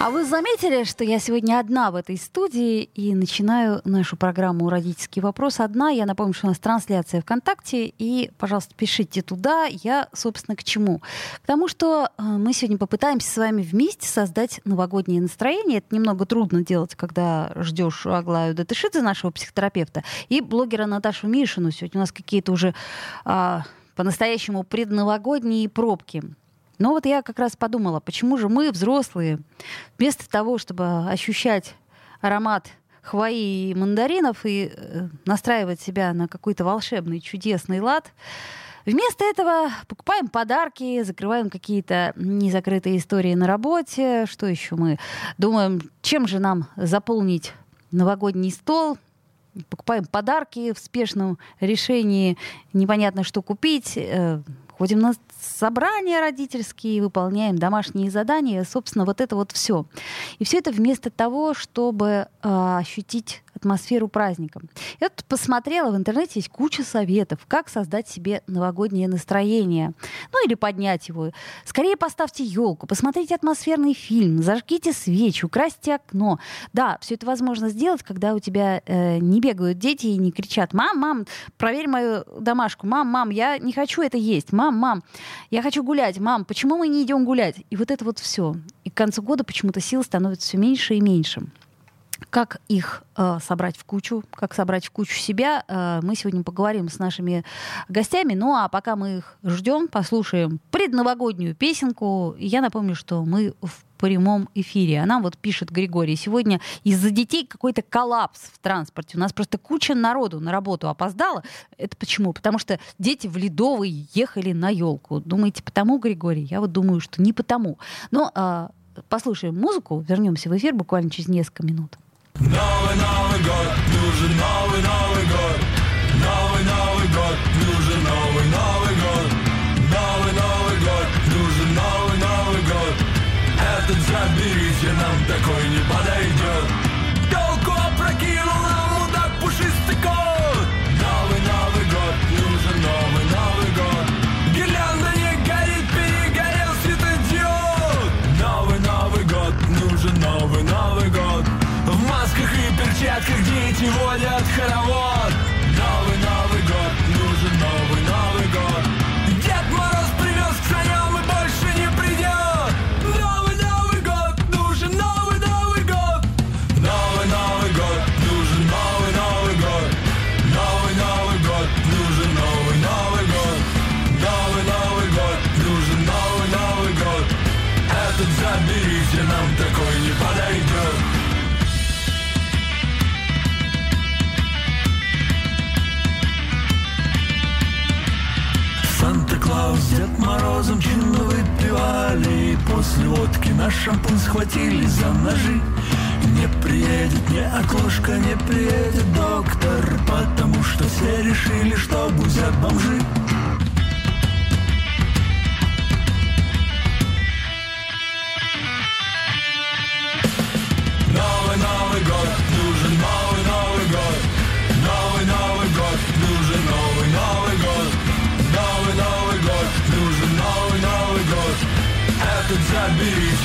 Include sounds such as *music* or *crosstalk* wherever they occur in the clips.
А вы заметили, что я сегодня одна в этой студии и начинаю нашу программу «Родительский вопрос» одна. Я напомню, что у нас трансляция ВКонтакте, и, пожалуйста, пишите туда. Я, собственно, к чему? К тому, что э, мы сегодня попытаемся с вами вместе создать новогоднее настроение. Это немного трудно делать, когда ждешь Аглаю Датышидзе, нашего психотерапевта, и блогера Наташу Мишину. Сегодня у нас какие-то уже а, по-настоящему предновогодние пробки. Но вот я как раз подумала, почему же мы, взрослые, вместо того, чтобы ощущать аромат хвои и мандаринов и э, настраивать себя на какой-то волшебный, чудесный лад, Вместо этого покупаем подарки, закрываем какие-то незакрытые истории на работе. Что еще мы думаем, чем же нам заполнить новогодний стол? Покупаем подарки в спешном решении, непонятно, что купить. Ходим на собрания родительские, выполняем домашние задания, собственно, вот это вот все. И все это вместо того, чтобы э, ощутить атмосферу праздника. Я тут посмотрела, в интернете есть куча советов, как создать себе новогоднее настроение. Ну или поднять его. Скорее поставьте елку, посмотрите атмосферный фильм, зажгите свечи, украсьте окно. Да, все это возможно сделать, когда у тебя э, не бегают дети и не кричат «Мам, мам, проверь мою домашку! Мам, мам, я не хочу это есть! Мам, мам, я хочу гулять! Мам, почему мы не идем гулять?» И вот это вот все. И к концу года почему-то сил становится все меньше и меньше. Как их э, собрать в кучу, как собрать в кучу себя, э, мы сегодня поговорим с нашими гостями. Ну а пока мы их ждем, послушаем предновогоднюю песенку. Я напомню, что мы в прямом эфире. Она вот пишет Григорий, сегодня из-за детей какой-то коллапс в транспорте. У нас просто куча народу на работу опоздала. Это почему? Потому что дети в Ледовый ехали на елку. Думаете, потому, Григорий? Я вот думаю, что не потому. Но э, послушаем музыку, вернемся в эфир буквально через несколько минут. Новый Новый год, нужен новый Новый Морозом чинно выпивали И после водки наш шампунь схватили за ножи. Не приедет ни окошко, не приедет доктор Потому что все решили, что бузят бомжи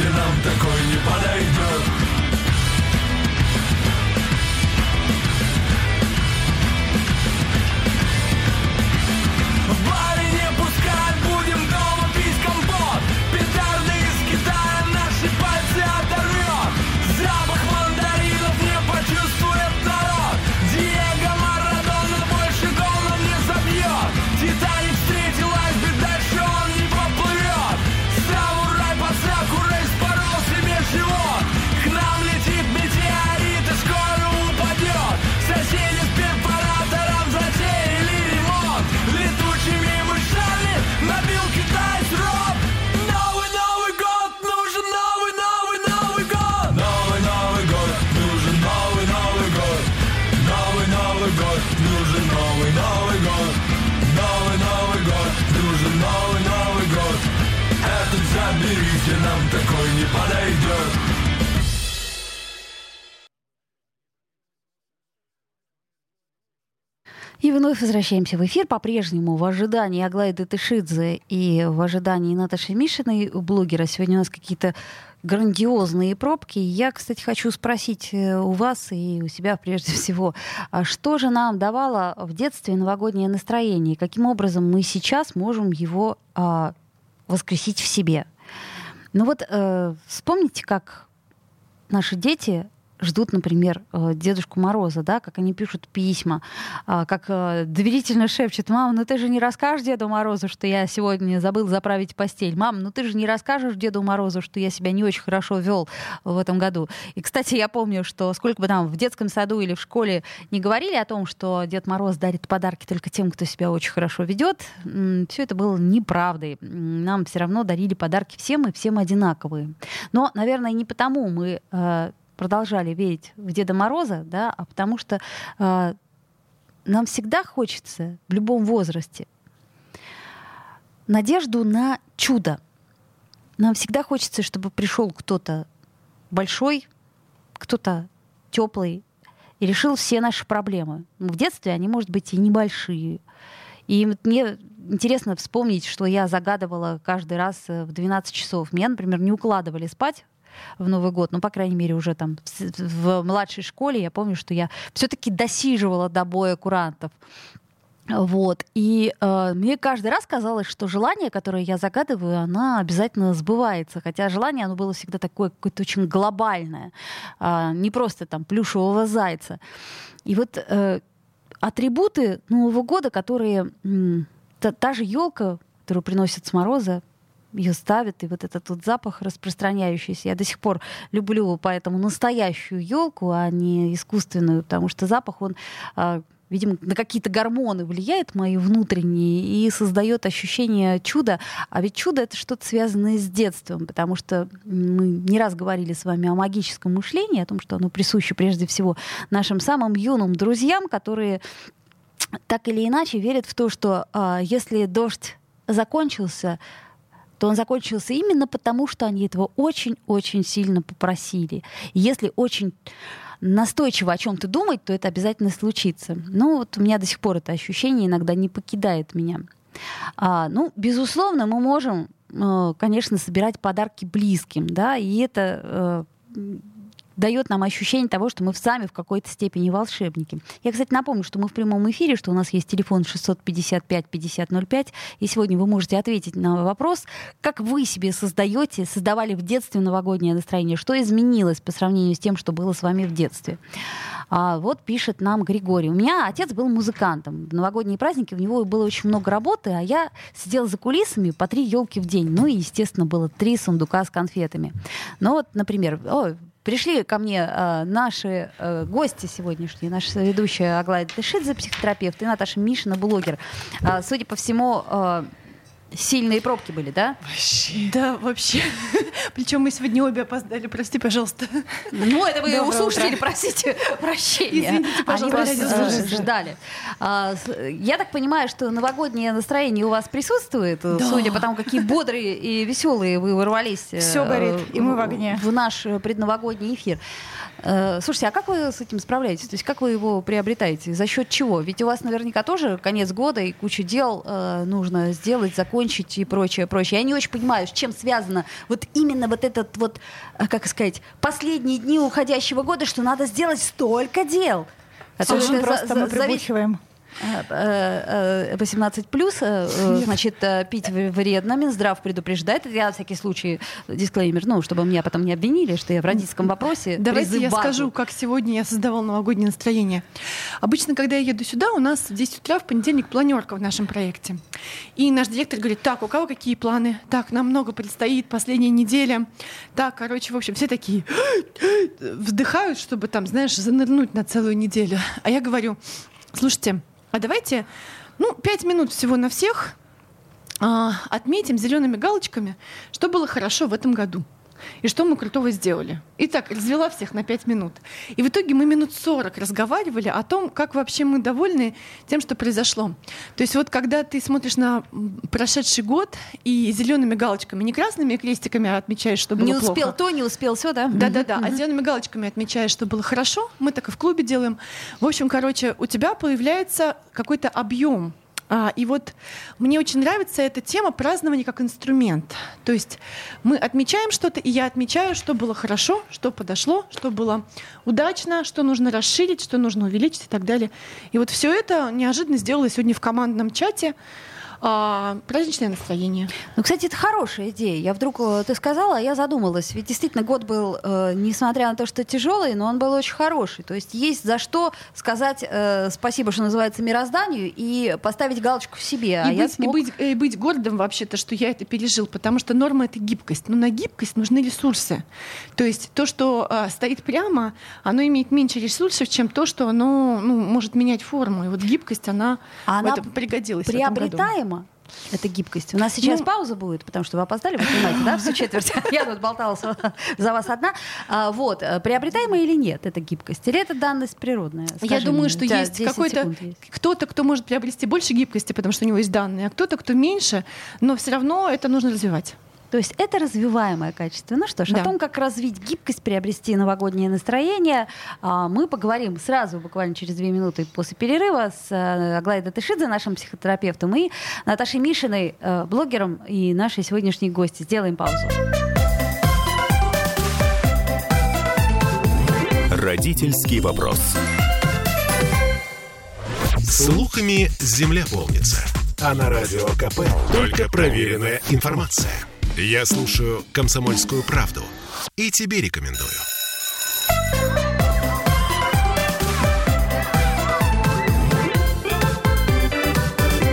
нам такой не подойдет возвращаемся в эфир. По-прежнему в ожидании Аглаи Датышидзе и в ожидании Наташи Мишиной, блогера. Сегодня у нас какие-то грандиозные пробки. Я, кстати, хочу спросить э, у вас и у себя прежде *laughs* всего, а что же нам давало в детстве новогоднее настроение? Каким образом мы сейчас можем его а, воскресить в себе? Ну вот э, вспомните, как наши дети ждут, например, э, Дедушку Мороза, да, как они пишут письма, а, как э, доверительно шепчет, мама, ну ты же не расскажешь Деду Морозу, что я сегодня забыл заправить постель. Мам, ну ты же не расскажешь Деду Морозу, что я себя не очень хорошо вел в этом году. И, кстати, я помню, что сколько бы там в детском саду или в школе не говорили о том, что Дед Мороз дарит подарки только тем, кто себя очень хорошо ведет, все это было неправдой. Нам все равно дарили подарки всем и всем одинаковые. Но, наверное, не потому мы э, продолжали верить в Деда Мороза, да, а потому что э, нам всегда хочется в любом возрасте надежду на чудо. Нам всегда хочется, чтобы пришел кто-то большой, кто-то теплый и решил все наши проблемы. В детстве они, может быть, и небольшие. И мне интересно вспомнить, что я загадывала каждый раз э, в 12 часов. Меня, например, не укладывали спать в Новый год, ну, по крайней мере, уже там в, в младшей школе я помню, что я все-таки досиживала до боя курантов. Вот. И э, мне каждый раз казалось, что желание, которое я загадываю, оно обязательно сбывается. Хотя желание, оно было всегда такое какое-то очень глобальное. Э, не просто там плюшевого зайца. И вот э, атрибуты Нового года, которые... Э, та, та же елка, которую приносят с мороза, ее ставят, и вот этот вот запах распространяющийся. Я до сих пор люблю поэтому настоящую елку, а не искусственную, потому что запах, он а, видимо, на какие-то гормоны влияет мои внутренние и создает ощущение чуда. А ведь чудо это что-то связанное с детством, потому что мы не раз говорили с вами о магическом мышлении, о том, что оно присуще прежде всего нашим самым юным друзьям, которые так или иначе верят в то, что э, если дождь закончился, то он закончился именно потому, что они этого очень-очень сильно попросили. И если очень настойчиво о чем-то думать, то это обязательно случится. Ну, вот у меня до сих пор это ощущение иногда не покидает меня. А, ну, безусловно, мы можем, э, конечно, собирать подарки близким, да, и это э, дает нам ощущение того, что мы сами в какой-то степени волшебники. Я, кстати, напомню, что мы в прямом эфире, что у нас есть телефон 655-5005, и сегодня вы можете ответить на вопрос, как вы себе создаете, создавали в детстве новогоднее настроение, что изменилось по сравнению с тем, что было с вами в детстве. А вот пишет нам Григорий. У меня отец был музыкантом. В новогодние праздники у него было очень много работы, а я сидела за кулисами по три елки в день. Ну и, естественно, было три сундука с конфетами. Ну вот, например, о, Пришли ко мне э, наши э, гости сегодняшние, наша ведущая Аглая Тышидзе, психотерапевт, и Наташа Мишина, блогер. Э, судя по всему, э, сильные пробки были, да? Вообще. Да, вообще. *laughs* Причем мы сегодня обе опоздали, прости, пожалуйста. Ну, это вы у слушателей просите *laughs* прощения. Извините, пожалуйста. Они вас э, ждали. А, я так понимаю, что новогоднее настроение у вас присутствует, да. судя по тому, какие бодрые и веселые вы ворвались. Э, Все горит, и мы в огне. В наш предновогодний эфир. Э, слушайте, а как вы с этим справляетесь? То есть как вы его приобретаете? За счет чего? Ведь у вас наверняка тоже конец года и куча дел э, нужно сделать, закончить и прочее, прочее. Я не очень понимаю, с чем связано вот именно вот этот вот, э, как сказать, последние дни уходящего года, что надо сделать столько дел. Очень просто за, мы прибухиваем. 18 плюс, э, э, значит, э, пить вредно. Минздрав предупреждает. Я, на всякий случай, дисклеймер, ну, чтобы меня потом не обвинили, что я в родительском вопросе Давайте я скажу, как сегодня я создавала новогоднее настроение. Обычно, когда я еду сюда, у нас в 10 утра в понедельник планерка в нашем проекте. И наш директор говорит, так, у кого какие планы? Так, нам много предстоит, последняя неделя. Так, короче, в общем, все такие вздыхают, чтобы там, знаешь, занырнуть на целую неделю. А я говорю, слушайте, а давайте, ну, пять минут всего на всех а, отметим зелеными галочками, что было хорошо в этом году. И что мы крутого сделали? И так, развела всех на пять минут. И в итоге мы минут 40 разговаривали о том, как вообще мы довольны тем, что произошло. То есть вот когда ты смотришь на прошедший год и зелеными галочками, не красными крестиками отмечаешь, что было Не плохо. успел то, не успел все, да? Да-да-да, а зелеными галочками отмечаешь, что было хорошо. Мы так и в клубе делаем. В общем, короче, у тебя появляется какой-то объем. А, и вот мне очень нравится эта тема празднования как инструмент. То есть мы отмечаем что-то, и я отмечаю, что было хорошо, что подошло, что было удачно, что нужно расширить, что нужно увеличить и так далее. И вот все это неожиданно сделала сегодня в командном чате. А, праздничное настроение. Ну, кстати, это хорошая идея. Я вдруг, э, ты сказала, а я задумалась. Ведь действительно год был, э, несмотря на то, что тяжелый, но он был очень хороший. То есть есть за что сказать э, спасибо, что называется, мирозданию и поставить галочку в себе. а и, я быть, смог... и, быть, и быть гордым вообще-то, что я это пережил, потому что норма — это гибкость. Но на гибкость нужны ресурсы. То есть то, что а, стоит прямо, оно имеет меньше ресурсов, чем то, что оно ну, может менять форму. И вот гибкость, она, А в она этом пригодилась в этом году. приобретаема. Это гибкость. У нас сейчас Ну- пауза будет, потому что вы опоздали, вы понимаете, да, всю четверть. *laughs* Я тут болталась за вас одна. А, Вот, э, приобретаема или нет эта гибкость? Или это данность природная? Я думаю, мне, что есть 10 какой-то кто-то, кто может приобрести больше гибкости, потому что у него есть данные, а кто-то, кто меньше, но все равно это нужно развивать. То есть это развиваемое качество. Ну что ж, Да. о том, как развить гибкость, приобрести новогоднее настроение, а, мы поговорим сразу, буквально через две минуты после перерыва с э, Аглаей Датышидзе, нашим психотерапевтом, и Наташей Мишиной, э, блогером и нашей сегодняшней гости. Сделаем паузу. Родительский вопрос. Слухами земля полнится. А на радио КП только проверенная информация. Я слушаю «Комсомольскую правду» и тебе рекомендую.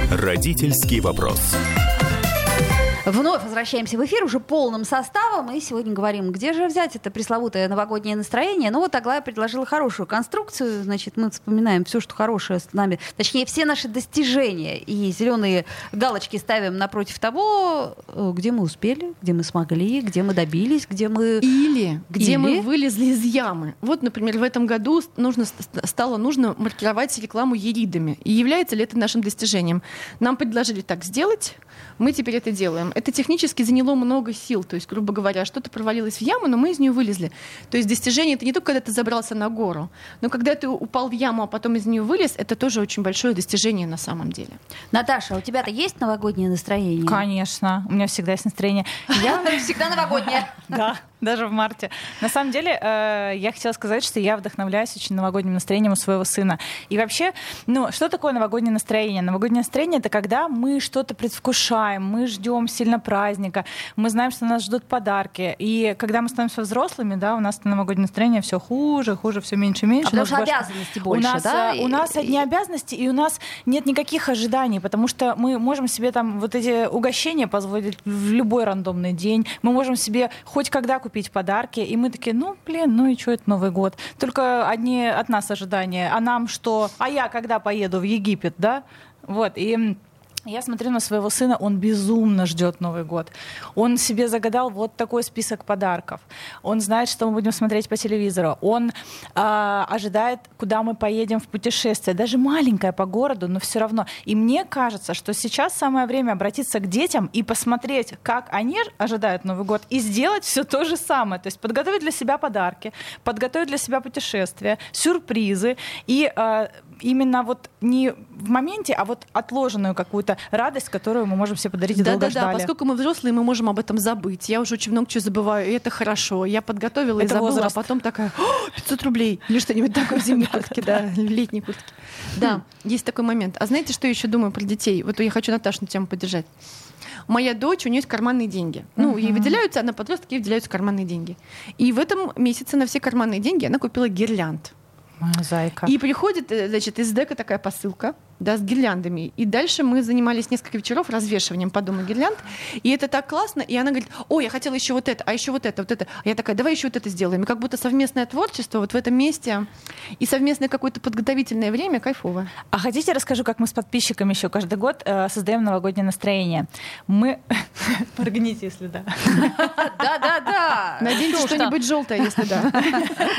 Родительский вопрос. Вновь возвращаемся в эфир уже полным составом. И сегодня говорим, где же взять это пресловутое новогоднее настроение. Ну вот Аглая предложила хорошую конструкцию. Значит, мы вспоминаем все, что хорошее с нами. Точнее, все наши достижения. И зеленые галочки ставим напротив того, э, где мы успели, где мы смогли, где мы добились, где мы... Или где Или? мы вылезли из ямы. Вот, например, в этом году нужно, ст- стало нужно маркировать рекламу еридами. И является ли это нашим достижением? Нам предложили так сделать, мы теперь это делаем. Это технически заняло много сил. То есть, грубо говоря, что-то провалилось в яму, но мы из нее вылезли. То есть достижение это не только когда ты забрался на гору, но когда ты упал в яму, а потом из нее вылез, это тоже очень большое достижение на самом деле. Наташа, а у тебя-то есть новогоднее настроение? Конечно, у меня всегда есть настроение. *laughs* Я Всегда новогоднее. Да, даже в марте. На самом деле, э, я хотела сказать, что я вдохновляюсь очень новогодним настроением у своего сына. И вообще, ну, что такое новогоднее настроение? Новогоднее настроение — это когда мы что-то предвкушаем, мы ждем сильно праздника, мы знаем, что нас ждут подарки. И когда мы становимся взрослыми, да, у нас это новогоднее настроение все хуже, хуже, все меньше и меньше. А потому что больше- обязанностей больше, у нас, да? э, У нас И- одни обязанности, и у нас нет никаких ожиданий, потому что мы можем себе там вот эти угощения позволить в любой рандомный день. Мы можем себе хоть когда купить подарки, и мы такие, ну, блин, ну и что это Новый год? Только одни от нас ожидания. А нам что? А я когда поеду в Египет, да? Вот, и... я смотрю на своего сына, он безумно ждет Новый год. Он себе загадал вот такой список подарков. Он знает, что мы будем смотреть по телевизору. Он а, ожидает, куда мы поедем в путешествие. Даже маленькое по городу, но все равно. И мне кажется, что сейчас самое время обратиться к детям и посмотреть, как они ожидают Новый год, и сделать все то же самое. То есть подготовить для себя подарки, подготовить для себя путешествия, сюрпризы и а, именно вот не в моменте, а вот отложенную какую-то радость, которую мы можем себе подарить и Да, долго да, да. ждали. Поскольку мы взрослые, мы можем об этом забыть. Я уже очень много чего забываю, и это хорошо. Я подготовила и Это забыла, возраст. а потом такая, «О, 500 рублей или что-нибудь такое в зимней *laughs* куртке, да, в летней куртке. Да, есть такой момент. А знаете, что я еще думаю про детей? Вот я хочу Наташу на тему поддержать. Моя дочь, у нее есть карманные деньги. Ну, ей выделяются, она подросток, ей выделяются карманные деньги. И в этом месяце на все карманные деньги она купила гирлянд. Моя зайка. И приходит, э, значит, из дека такая посылка. Да, с гирляндами. И дальше мы занимались несколько вечеров развешиванием по дому гирлянд. И это так классно. И она говорит, о, я хотела еще вот это, а еще вот это, вот это. А я такая, давай еще вот это сделаем. И как будто совместное творчество вот в этом месте и совместное какое-то подготовительное время кайфово. А хотите, расскажу, как мы с подписчиками еще каждый год э, создаем новогоднее настроение? Мы... *laughs* Моргните, если да. Да-да-да. Наденьте что-нибудь желтое, если да. *laughs*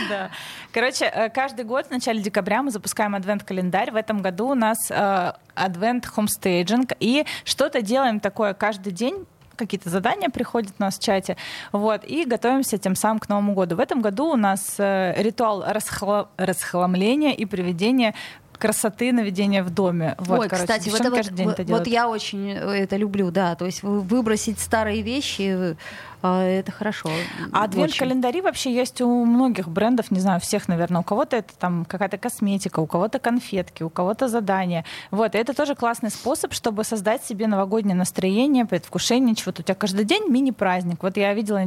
Да. Короче, э, каждый год в начале декабря мы запускаем адвент-календарь. В этом году у нас э, адвент хомстейджинг. И что-то делаем такое каждый день какие-то задания приходят у нас в чате, вот, и готовимся тем самым к Новому году. В этом году у нас э, ритуал расхла- расхламления и приведения красоты наведения в доме. Вот, Ой, короче, кстати, вот, это каждый день вот, это вот я очень это люблю, да. То есть вы- выбросить старые вещи, э, это хорошо. А адвент-календари вообще есть у многих брендов, не знаю, всех, наверное. У кого-то это там какая-то косметика, у кого-то конфетки, у кого-то задания. Вот, и это тоже классный способ, чтобы создать себе новогоднее настроение, предвкушение чего-то. У тебя каждый день мини-праздник. Вот я видела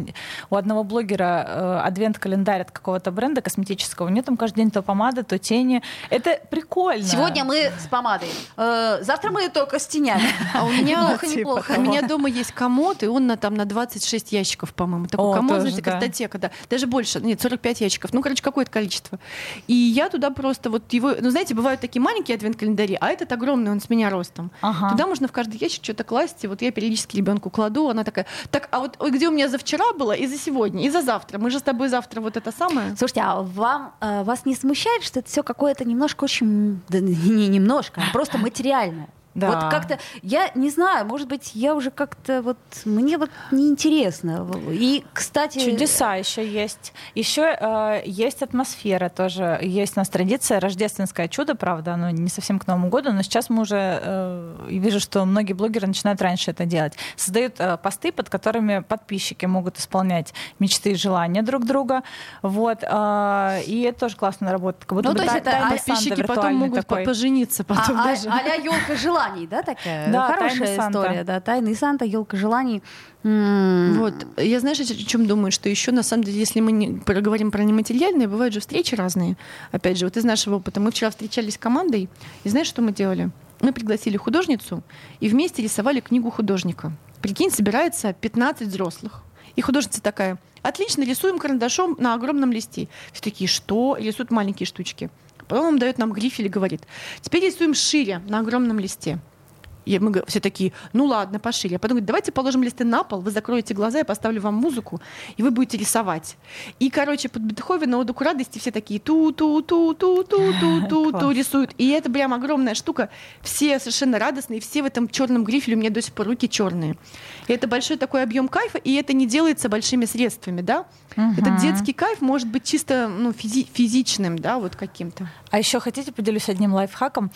у одного блогера э, адвент-календарь от какого-то бренда косметического. У нее там каждый день то помада, то тени. Это прикольно. Сегодня мы с помадой. Э, завтра мы только с тенями. А у меня, Неплохо, типа неплохо. у меня дома есть комод, и он на, там на 26 ящиков, по-моему. Такой О, комод, знаете, да. картотека, да. Даже больше, нет, 45 ящиков. Ну, короче, какое-то количество. И я туда просто вот его... Ну, знаете, бывают такие маленькие адвент-календари, а этот огромный, он с меня ростом. Ага. Туда можно в каждый ящик что-то класть, и вот я периодически ребенку кладу, она такая, так, а вот где у меня за вчера было, и за сегодня, и за завтра? Мы же с тобой завтра вот это самое. Слушайте, а вам э, вас не смущает, что это все какое-то немножко очень, да, не немножко, а просто материальное? Да. Вот как-то, я не знаю, может быть, я уже как-то вот, мне вот неинтересно. И, кстати... Чудеса еще есть. Еще э, есть атмосфера тоже. Есть у нас традиция рождественское чудо, правда, оно не совсем к Новому году, но сейчас мы уже э, вижу, что многие блогеры начинают раньше это делать. Создают э, посты, под которыми подписчики могут исполнять мечты и желания друг друга. Вот. э, и это тоже классно работает. Как будто Ну, бы то есть та- это а- Подписчики потом могут такой. пожениться потом а, даже. а, ля елка желаний, да, такая? Да, Хорошая «Тайный Санта». история, да, тайный Санта, елка желаний. Вот. Я, знаешь, о чем думаю, что еще, на самом деле, если мы не проговорим про нематериальное, бывают же встречи разные. Опять же, вот из нашего опыта. Мы вчера встречались с командой, и знаешь, что мы делали? Мы пригласили художницу и вместе рисовали книгу художника. Прикинь, собирается 15 взрослых. И художница такая, отлично, рисуем карандашом на огромном листе. Все такие, что? Рисуют маленькие штучки. Потом он дает нам грифель и говорит, теперь рисуем шире на огромном листе. И мы все такие, ну ладно, пошире. А потом давайте положим листы на пол, вы закроете глаза, я поставлю вам музыку, и вы будете рисовать. И, короче, под Бетховена «Оду к радости» все такие ту-ту-ту-ту-ту-ту-ту рисуют. И это прям огромная штука. Все совершенно радостные, все в этом черном грифеле, у меня до сих пор руки черные. И это большой такой объем кайфа, и это не делается большими средствами, да? Этот детский кайф может быть чисто ну, физи- физичным, да, вот каким-то. А еще хотите, поделюсь одним лайфхаком.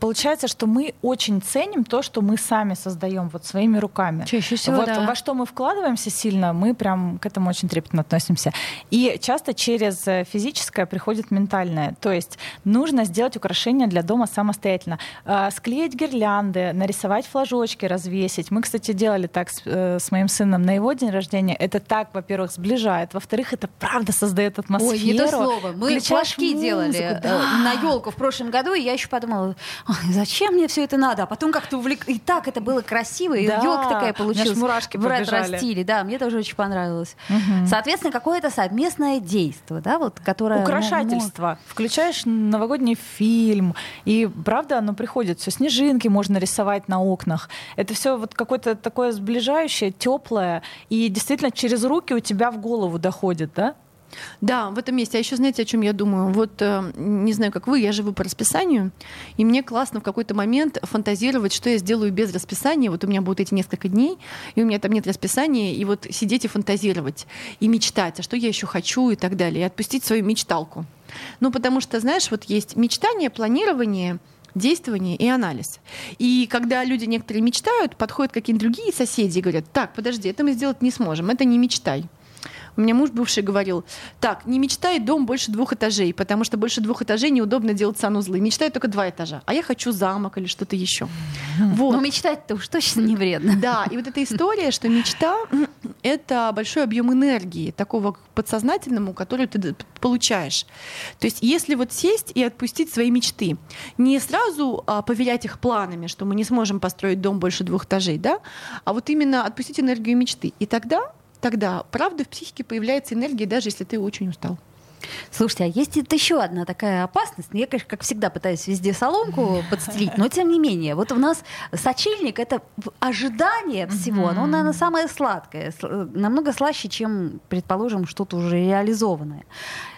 Получается, что мы очень ценим то, что мы сами создаем вот своими руками. Чаще всего, вот да. во что мы вкладываемся сильно, мы прям к этому очень трепетно относимся. И часто через э, физическое приходит ментальное. То есть нужно сделать украшения для дома самостоятельно. А, Склеить гирлянды, нарисовать флажочки, развесить. Мы, кстати, делали так с, э, с моим сыном на его день рождения. Это так, во-первых, сближает. Во-вторых, это правда создает атмосферу. Ой, не то слово. Мы флажки делали музыку, э, да. на елку в прошлом году, и я еще подумала, «Ой, зачем мне все это надо? А потом как-то увлек... И так это было красиво, и Да, елка такая получилась. мурашки побежали. ретро-стиле. Да, мне тоже очень понравилось. Мгм. Соответственно, какое-то совместное действие, да, вот, которое... Украшательство. Включаешь новогодний фильм, и правда оно приходит. Все снежинки можно рисовать на окнах. Это все вот какое-то такое сближающее, теплое, и действительно через руки у тебя в голову доходит, да? Да, в этом месте. А еще знаете, о чем я думаю? Вот э, не знаю, как вы, я живу по расписанию, и мне классно в какой-то момент фантазировать, что я сделаю без расписания. Вот у меня будут эти несколько дней, и у меня там нет расписания, и вот сидеть и фантазировать, и мечтать, а что я еще хочу и так далее, и отпустить свою мечталку. Ну, потому что, знаешь, вот есть мечтание, планирование, действование и анализ. И когда люди некоторые мечтают, подходят какие-то другие соседи и говорят, так, подожди, это мы сделать не сможем, это не мечтай. У меня муж бывший говорил, так, не мечтай дом больше двух этажей, потому что больше двух этажей неудобно делать санузлы. Мечтай только два этажа. А я хочу замок или что-то еще. Вот. Но мечтать-то уж точно не вредно. Да, и вот эта история, что мечта — это большой объем энергии, такого подсознательному, который ты получаешь. То есть если вот сесть и отпустить свои мечты, не сразу а, поверять их планами, что мы не сможем построить дом больше двух этажей, да, а вот именно отпустить энергию мечты. И тогда, тогда, правда, в психике появляется энергия, даже если ты очень устал. Слушайте, а есть это еще одна такая опасность. Я, конечно, как всегда пытаюсь везде соломку *laughs* подстелить, но тем не менее. Вот у нас сочельник — это ожидание всего. Оно, наверное, самое сладкое. Намного слаще, чем, предположим, что-то уже реализованное.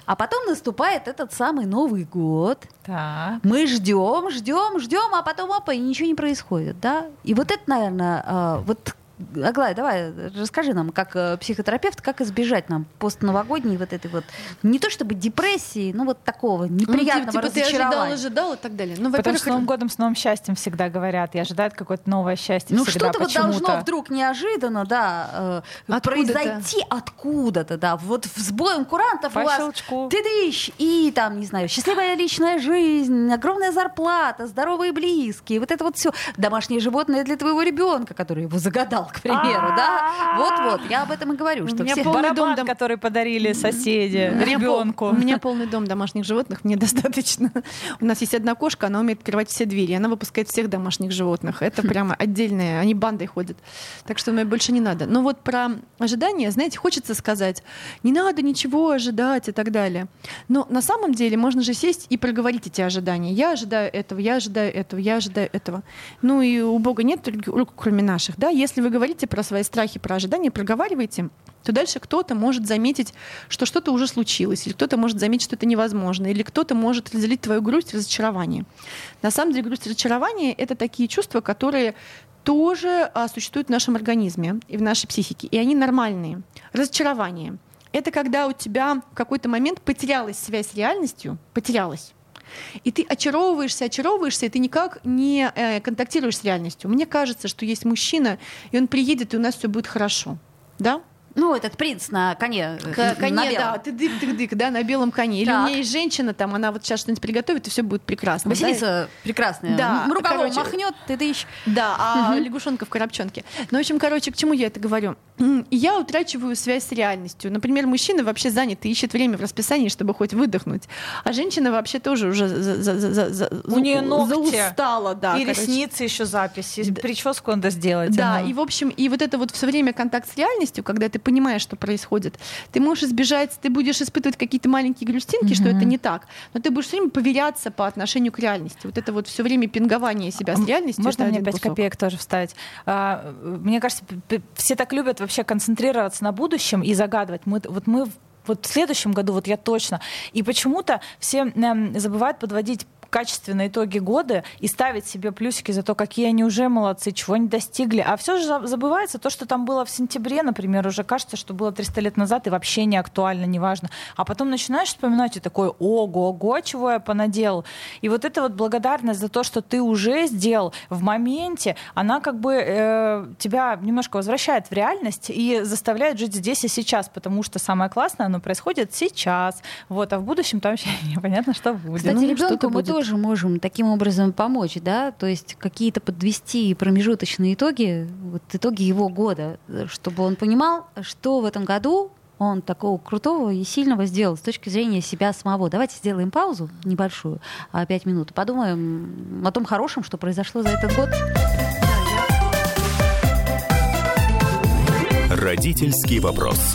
А потом наступает этот самый Новый год. Так. Мы ждем, ждем, ждем, а потом опа, и ничего не происходит, да? И вот это, наверное, а, вот Аглая, давай, расскажи нам, как э, психотерапевт, как избежать нам постновогодней вот этой вот, не то чтобы депрессии, но вот такого неприятного ну, типа, ты ожидал, разочарования. ожидал и так далее. Ну, Потому что с Новым годом, с новым счастьем всегда говорят. И ожидают какое-то новое счастье Ну что-то вот должно вдруг неожиданно, да, э, Откуда-то. произойти откуда-то, да, вот с боем курантов По у вас щелчку. ты дыщ, и там, не знаю, счастливая личная жизнь, огромная зарплата, здоровые близкие, вот это вот все, домашнее животное для твоего ребенка, который его загадал, к примеру, да, вот-вот, я об этом и говорю, что все... полный дом который подарили соседи, ребенку. У меня полный дом домашних животных, мне *laughs* достаточно. У нас есть одна кошка, она умеет открывать все двери, она выпускает всех домашних животных. Это *laughs* прямо отдельное, они бандой ходят. Так что мне больше не надо. Но вот про ожидания, знаете, хочется сказать, не надо ничего ожидать и так далее. Но на самом деле можно же сесть и проговорить эти ожидания. Я ожидаю этого, я ожидаю этого, я ожидаю этого. Ну и у Бога нет рук, кроме наших. Да? Если вы говорите про свои страхи, про ожидания, проговариваете, то дальше кто-то может заметить, что что-то уже случилось, или кто-то может заметить, что это невозможно, или кто-то может разделить твою грусть, разочарование. На самом деле грусть и разочарование — это такие чувства, которые тоже а, существуют в нашем организме и в нашей психике, и они нормальные. Разочарование — это когда у тебя в какой-то момент потерялась связь с реальностью, потерялась. И ты очаровываешься, очаровываешься, и ты никак не э, контактируешь с реальностью. Мне кажется, что есть мужчина, и он приедет, и у нас все будет хорошо. Да? Ну, этот принц на коне. э, К- на коне, белом. да, ты дык-дык-дык, да, на белом коне. Или Так. у меня есть женщина, там, она вот сейчас что-нибудь приготовит, и все будет прекрасно. да? Василиса прекрасная. Да, Рукавом короче, махнет, ты дышь. Да, а лягушонка в коробчонке. Ну, в общем, короче, к чему я это говорю? Я утрачиваю связь с реальностью. Например, мужчина вообще занят и ищет время в расписании, чтобы хоть выдохнуть. А женщина вообще тоже уже за- за- за- за- за- У нее ногти. заустала, да. и короче. ресницы еще запись, и прическу надо сделать. Да, она. и в общем, и вот это вот все время контакт с реальностью, когда ты понимаешь, что происходит, ты можешь избежать, ты будешь испытывать какие-то маленькие грустинки, что это не так, но ты будешь все время поверяться по отношению к реальности. Вот это вот все время пингование себя с реальностью. Можно мне один 5 кусок. копеек тоже вставить? А, Мне кажется, все так любят вообще концентрироваться на будущем и загадывать. Мы, вот мы вот в следующем году, вот я точно. И почему-то все эм, забывают подводить качественные итоги года и ставить себе плюсики за то, какие они уже молодцы, чего они достигли. А все же за- забывается то, что там было в сентябре, например, уже кажется, что было 300 лет назад и вообще не актуально, неважно. А потом начинаешь вспоминать и такой, ого-го, чего я понаделал. И вот эта вот благодарность за то, что ты уже сделал в моменте, она как бы э, тебя немножко возвращает в реальность и заставляет жить здесь и сейчас, потому что самое классное, оно происходит сейчас. Вот, а в будущем там вообще *laughs* непонятно, что будет. Кстати, Ну, ребенку мы будет. Тоже можем таким образом помочь, да, то есть какие-то подвести промежуточные итоги, вот итоги его года, э, чтобы он понимал, что в этом году он такого крутого и сильного сделал с точки зрения себя самого. Давайте сделаем паузу небольшую, а, пять минут, подумаем о том хорошем, что произошло за этот год. Родительский вопрос.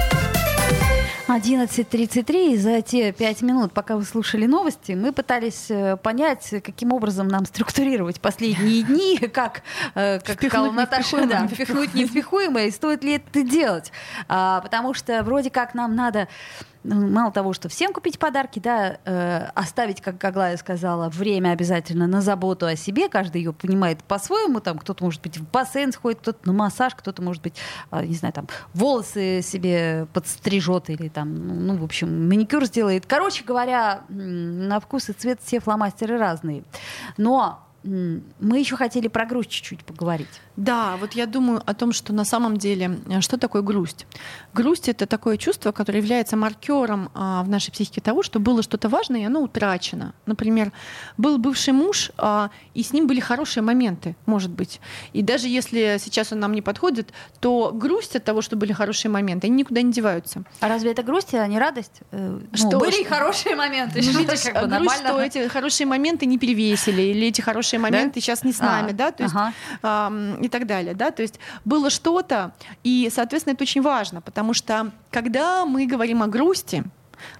11.33, и за те пять минут, пока вы слушали новости, мы пытались э, понять, каким образом нам структурировать последние *laughs* дни, как, э, как Впихнуть Наташа, да, впихнуть невпихуемое, и стоит ли это делать. А, потому что вроде как нам надо мало того, что всем купить подарки, да, э, оставить, как Аглая сказала, время обязательно на заботу о себе. Каждый ее понимает по-своему. Там кто-то, может быть, в бассейн сходит, кто-то на массаж, кто-то, может быть, э, не знаю, там волосы себе подстрижет или там, ну, ну, в общем, маникюр сделает. Короче говоря, на вкус и цвет все фломастеры разные. Но мы еще хотели про грусть чуть-чуть поговорить. Да, вот я думаю о том, что на самом деле, э, что такое грусть? Грусть — это такое чувство, которое является маркером а, в нашей психике того, что было что-то важное, и оно утрачено. Например, был бывший муж, а, и с ним были хорошие моменты, может быть. И даже если сейчас он нам не подходит, то грусть от того, что были хорошие моменты, они никуда не деваются. А разве это грусть, а не радость? Э, ну, Что- были и что- хорошие моменты. Ну, видишь, бы грусть, что эти хорошие моменты не перевесили, или эти хорошие моменты сейчас не с А, нами, да, то есть ага. ам, и так далее, да, то есть было что-то, и, соответственно, это очень важно, потому что когда мы говорим о грусти,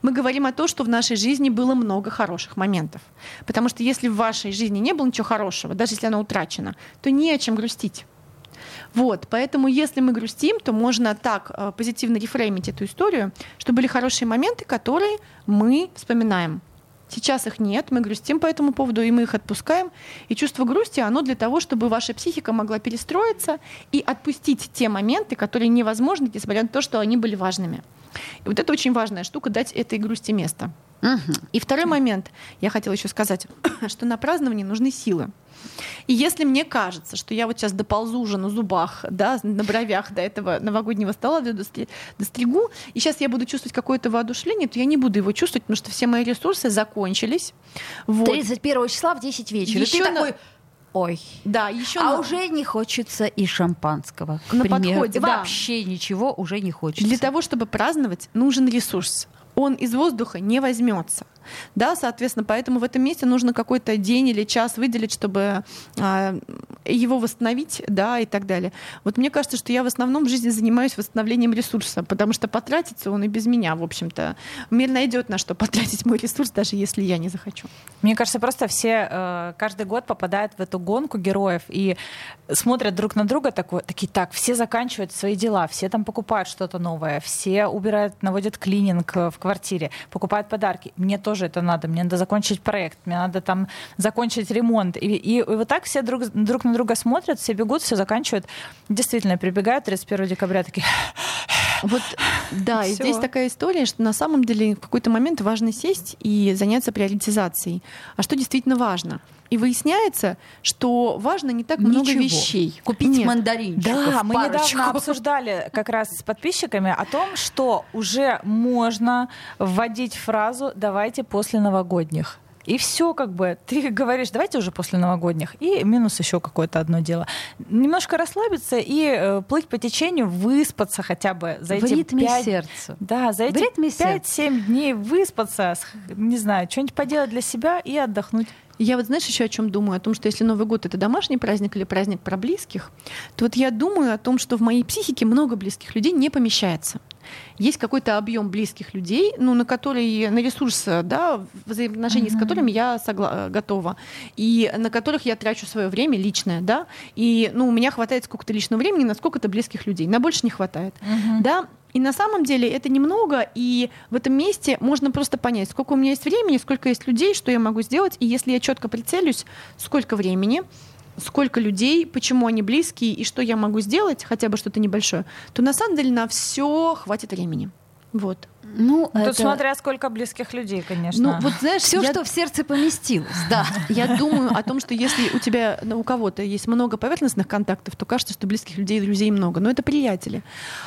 мы говорим о том, что в нашей жизни было много хороших моментов. Потому что если в вашей жизни не было ничего хорошего, даже если она утрачена, то не о чем грустить. Вот, поэтому если мы грустим, то можно так э, позитивно рефреймить эту историю, что были хорошие моменты, которые мы вспоминаем. Сейчас их нет, мы грустим по этому поводу, и мы их отпускаем. И чувство грусти, оно для того, чтобы ваша психика могла перестроиться и отпустить те моменты, которые невозможны, несмотря на то, что они были важными. И вот это очень важная штука, дать этой грусти место. Мгм. И второй момент, я хотела еще сказать, *coughs* что на праздновании нужны силы. И если мне кажется, что я вот сейчас доползу уже на зубах, да, на бровях до этого новогоднего стола, до- достри- достригу, и сейчас я буду чувствовать какое-то воодушевление, то я не буду его чувствовать, потому что все мои ресурсы закончились. Вот. 31 числа в 10 вечера. Еще ты на- такой, ой, Да, еще а на- уже не хочется и шампанского. к На примеру. подходе, да. Вообще ничего уже не хочется. Для того, чтобы праздновать, нужен ресурс. Он из воздуха не возьмется. Да, соответственно, поэтому в этом месте нужно какой-то день или час выделить, чтобы а, его восстановить, да, и так далее. Вот мне кажется, что я в основном в жизни занимаюсь восстановлением ресурса, потому что потратится он и без меня, в общем-то. Мир найдет на что потратить мой ресурс, даже если я не захочу. Мне кажется, просто все э, каждый год попадают в эту гонку героев и смотрят друг на друга такой, такие, так, все заканчивают свои дела, все там покупают что-то новое, все убирают, наводят клининг э, в квартире, покупают подарки. Мне тоже это надо, мне надо закончить проект, мне надо там закончить ремонт. И, и- и вот так все друг, друг на друга смотрят, все бегут, все заканчивают. Действительно, прибегают 31 декабря такие, Вот, да, и здесь такая история, что на самом деле в какой-то момент важно сесть и заняться приоритизацией. А что действительно важно? И выясняется, что важно не так много Ничего. вещей. Купить Нет. мандаринчиков Да, мы парочку. недавно *laughs* обсуждали как раз с подписчиками о том, что уже можно вводить фразу «давайте после новогодних». И все как бы, ты говоришь, давайте уже после новогодних, и минус еще какое-то одно дело. Немножко расслабиться и э, плыть по течению, выспаться хотя бы за В эти ритме пять- сердца. Да, за эти ритме сердца. 5-7 дней выспаться, не знаю, что-нибудь поделать для себя и отдохнуть. Я вот знаешь еще о чем думаю? О том, что если Новый год это домашний праздник или праздник про близких, то вот я думаю о том, что в моей психике много близких людей не помещается. Есть какой-то объем близких людей, ну, на который, на ресурс, да, взаимоотношений с которыми я согла- готова, и на которых я трачу свое время личное, да, и, ну, у меня хватает сколько-то личного времени на сколько-то близких людей, на больше не хватает, да, и на самом деле это немного, и в этом месте можно просто понять, сколько у меня есть времени, сколько есть людей, что я могу сделать, и если я четко прицелюсь, сколько времени, сколько людей, почему они близкие и что я могу сделать, хотя бы что-то небольшое, то на самом деле на все хватит времени. Вот. Ну, Тут это- смотря сколько близких людей, конечно. Ну, вот знаешь, Все, я, что в сердце поместилось, да. я думаю о том, что если у тебя, ну, у кого-то есть много поверхностных контактов, то кажется, что близких людей и друзей много, но это приятели.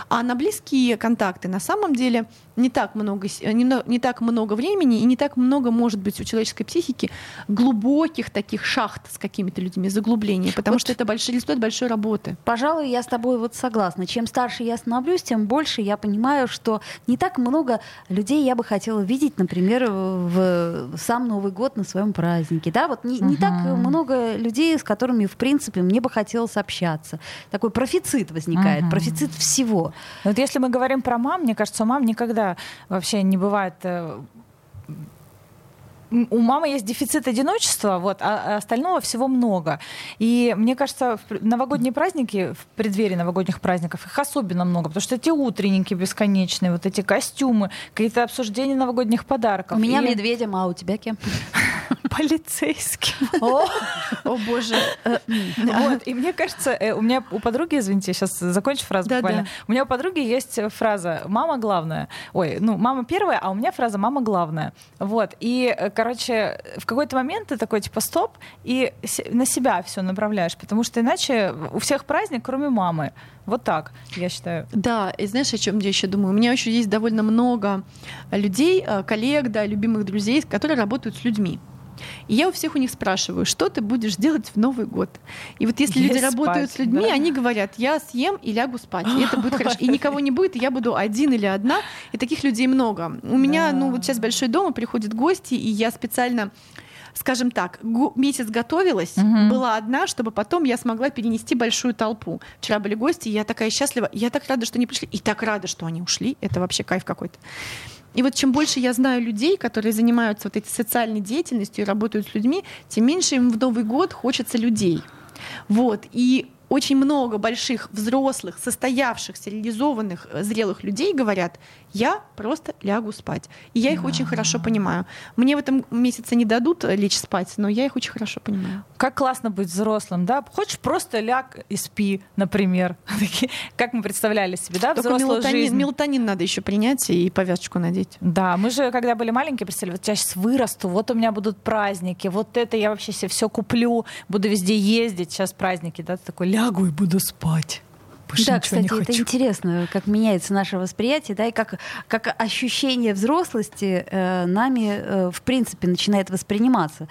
А на близкие контакты на самом деле не так много, не, не так много времени и не так много может быть у человеческой психики глубоких таких шахт с какими-то людьми, заглубления, потому Вот. что это большой, стоит большой работы. Пожалуй, я с тобой вот согласна. Чем старше я становлюсь, тем больше я понимаю, что не так много людей я бы хотела видеть, например, в сам Новый год на своем празднике. Да, вот не, не так много людей, с которыми, в принципе, мне бы хотелось общаться. Такой профицит возникает, Мгм. профицит всего. Вот если мы говорим про мам, мне кажется, у мам никогда вообще не бывает э, у мамы есть дефицит одиночества, вот, а а остального всего много. И мне кажется, в новогодние праздники, в преддверии новогодних праздников, их особенно много, потому что эти утренники бесконечные, вот эти костюмы, какие-то обсуждения новогодних подарков. У меня И медведем, а у тебя кем? *laughs* *laughs* полицейским. О, *laughs* боже. Вот, и мне кажется, э, у меня у подруги, извините, я сейчас закончу фразу Да, буквально. да. У меня у подруги есть фраза «мама главная». Ой, ну, мама первая, а у меня фраза «мама главная». Вот, и, э, короче, в какой-то момент ты такой, типа, стоп, и на себя все направляешь, потому что иначе у всех праздник, кроме мамы. Вот так, я считаю. Да, и знаешь, о чем я еще думаю? У меня еще есть довольно много людей, э, коллег, да, любимых друзей, которые работают с людьми. И я у всех у них спрашиваю, что ты будешь делать в Новый год? И вот если люди Есть работают спать, с людьми, да. они говорят, я съем и лягу спать, и это будет *laughs* хорошо. И никого не будет, и я буду один или одна, и таких людей много. У меня, ну вот сейчас большой дом, и приходят гости, и я специально скажем так, месяц готовилась, Мгм. была одна, чтобы потом я смогла перенести большую толпу. Вчера были гости, и я такая счастлива, я так рада, что они пришли, и так рада, что они ушли. Это вообще кайф какой-то. И вот чем больше я знаю людей, которые занимаются вот этой социальной деятельностью и работают с людьми, тем меньше им в Новый год хочется людей. Вот. И очень много больших взрослых, состоявшихся, реализованных, э, зрелых людей говорят, я просто лягу спать. И я их очень хорошо понимаю. Мне в этом месяце не дадут э, лечь спать, но я их очень хорошо понимаю. Как классно быть взрослым, да? Хочешь просто ляг и спи, например. *laughs* Как мы представляли себе, да, Только взрослую мелатонин, жизнь. мелатонин надо еще принять и повязочку надеть. Да, мы же, когда были маленькие, представляли, вот я сейчас вырасту, вот у меня будут праздники, вот это я вообще себе все куплю, буду везде ездить, сейчас праздники, да, ты такой лягу и буду спать. Больше да, ничего не кстати, это хочу. интересно, как меняется наше восприятие, да, и как, как ощущение взрослости э, нами, э, в принципе, начинает восприниматься.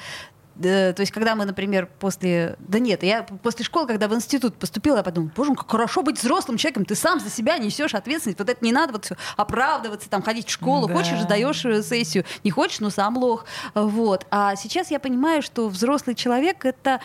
Э, то есть, когда мы, например, после... Да нет, я после школы, когда в институт поступила, я подумала, боже, как хорошо быть взрослым человеком, ты сам за себя несешь ответственность, вот это не надо вот всё оправдываться, там, ходить в школу, Да. хочешь, сдаешь э, сессию, не хочешь, ну, сам лох. Вот. А сейчас я понимаю, что взрослый человек — это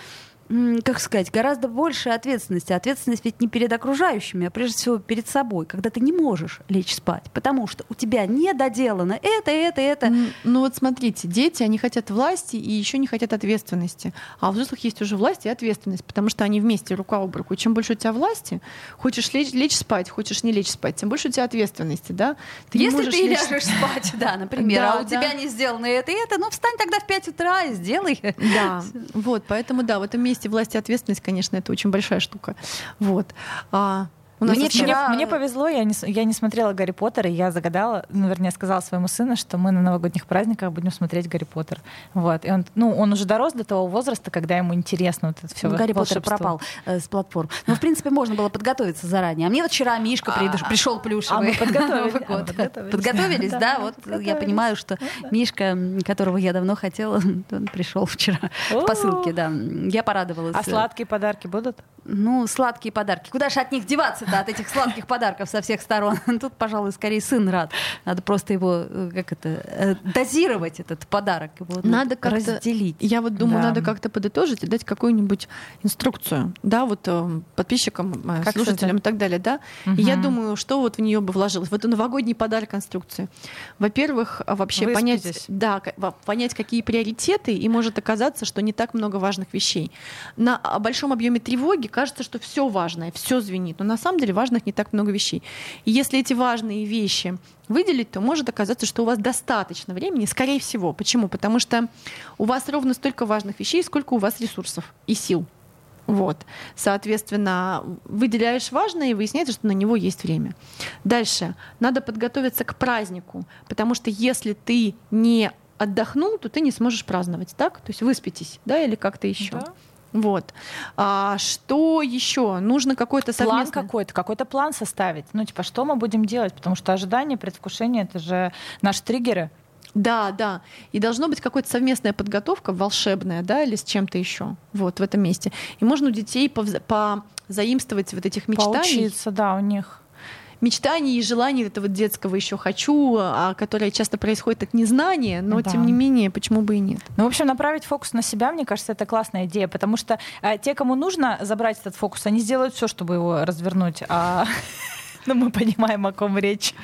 как сказать, гораздо больше ответственности. Ответственность ведь не перед окружающими, а прежде всего перед собой, когда ты не можешь лечь спать, потому что у тебя не доделано это, это, это. Ну вот смотрите, дети, они хотят власти и еще не хотят ответственности. А у взрослых есть уже власть и ответственность, потому что они вместе, рука об руку. И чем больше у тебя власти, хочешь лечь, лечь спать, хочешь не лечь спать, тем больше у тебя ответственности, да? Ты Если ты лечь- ляжешь спать, да, например, Да, а у да. тебя не сделано это и это, ну встань тогда в 5 утра и сделай. Да, вот, поэтому да, в этом месте власть и ответственность, конечно, это очень большая штука. Вот. А, у нас Мне вчера- Мне, мне повезло, я не, я не смотрела Гарри Поттера, и я загадала, ну, вернее, сказала своему сыну, что мы на новогодних праздниках будем смотреть Гарри Поттер. Вот. И он, ну, он уже дорос до того возраста, когда ему интересно вот это все Ну, Гарри Поттер пропал э, с платформ. Ну, в принципе, можно было подготовиться заранее. А мне вот вчера Мишка придош- пришел плюшевый. а мы *laughs* А, подготовились. Подготовились, Да, Вот я понимаю, что Мишка, м, которого я давно хотела, он пришел вчера в посылке, да. Я порадовалась. А сладкие подарки будут? Ну, сладкие подарки. Куда же от них деваться-то, от этих сладких подарков со всех сторон? *laughs* Тут, пожалуй, скорее сын рад. Надо просто его, э, как это, э, дозировать этот подарок. Его Надо как-то- разделить. Я вот думаю, Да. надо как-то подытожить и дать какую-нибудь инструкцию, да, вот э, подписчикам, Как слушателям создать? и так далее, да. И я думаю, что вот в нее бы вложилось. В эту новогодний подарок инструкции. Во-первых, а, вообще понять, да, понять, какие приоритеты, и может оказаться, что не так много важных вещей. На а, большом объеме тревоги кажется, что все важное, все звенит, но на самом деле важных не так много вещей. И если эти важные вещи выделить, то может оказаться, что у вас достаточно времени, скорее всего. Почему? Потому что у вас ровно столько важных вещей, сколько у вас ресурсов и сил. Вот. Соответственно, выделяешь важное и выясняется, что на него есть время. Дальше. Надо подготовиться к празднику, потому что если ты не отдохнул, то ты не сможешь праздновать, так? То есть выспитесь, да, или как-то еще. Да. Вот. А что еще? Нужно какой-то План совместный... какой-то, какой-то план составить. Ну, типа, что мы будем делать? Потому что ожидание, предвкушение — это же наши триггеры. Да, да. И должно быть какая-то совместная подготовка волшебная, да, или с чем-то еще. Вот в этом месте. И можно у детей позаимствовать вот этих мечтаний. Поучиться, да, у них. Мечтаний и желаний этого детского еще хочу, а которое часто происходит от незнания, но Да. тем не менее, почему бы и нет. Ну, в общем, направить фокус на себя, мне кажется, это классная идея, потому что э, те, кому нужно забрать этот фокус, они сделают все, чтобы его развернуть. А *laughs* ну, мы понимаем, о ком речь.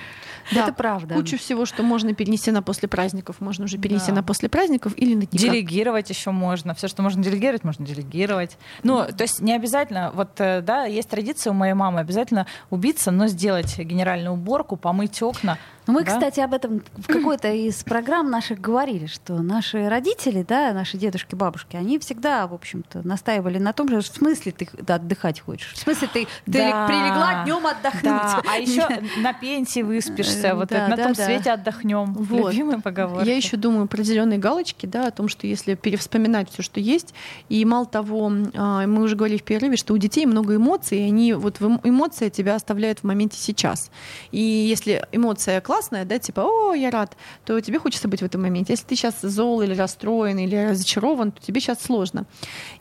Да, Это правда. Кучу всего, что можно перенести на после праздников, можно уже перенести Да. на после праздников или на дни Делегировать еще можно. Все, что можно делегировать, можно делегировать. Ну, то есть не обязательно, вот, э, да, есть традиция у моей мамы, обязательно убиться, но сделать генеральную уборку, помыть окна. Ну, мы, Да? кстати, об этом в какой-то из программ наших говорили, что наши родители, да, наши дедушки, бабушки, они всегда, в общем-то, настаивали на том же, в смысле ты отдыхать хочешь? В смысле ты, ты Да. прилегла днем отдохнуть? Да, а еще *laughs* на пенсии выспишься, вот Да, это, на да, том да. свете отдохнем. Вот. Любимая поговорка. Я еще думаю про зеленые галочки, да, о том, что если перевспоминать все, что есть, и мало того, а, мы уже говорили в перерыве, что у детей много эмоций, и они вот в эм- эмоции тебя оставляют в моменте сейчас. И если эмоция классная, да, типа, о, я рад, то тебе хочется быть в этом моменте. Если ты сейчас зол или расстроен или разочарован, то тебе сейчас сложно.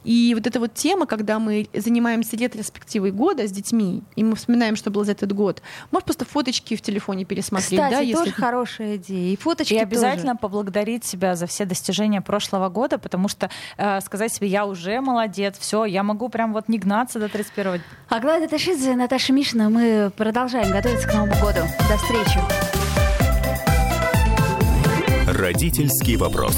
И вот эта вот тема, когда мы занимаемся ретроспективой года с детьми, и мы вспоминаем, что было за этот год, может просто фоточки в телефоне пересмотреть, Кстати, да, если тоже хорошая идея. И фоточки И тоже. обязательно поблагодарить себя за все достижения прошлого года, потому что э, сказать себе, я уже молодец, все, я могу прям вот не гнаться до 31 Аглая Таташидзе, Наташа Мишина. Мы продолжаем готовиться к Новому году. До встречи. Родительский вопрос.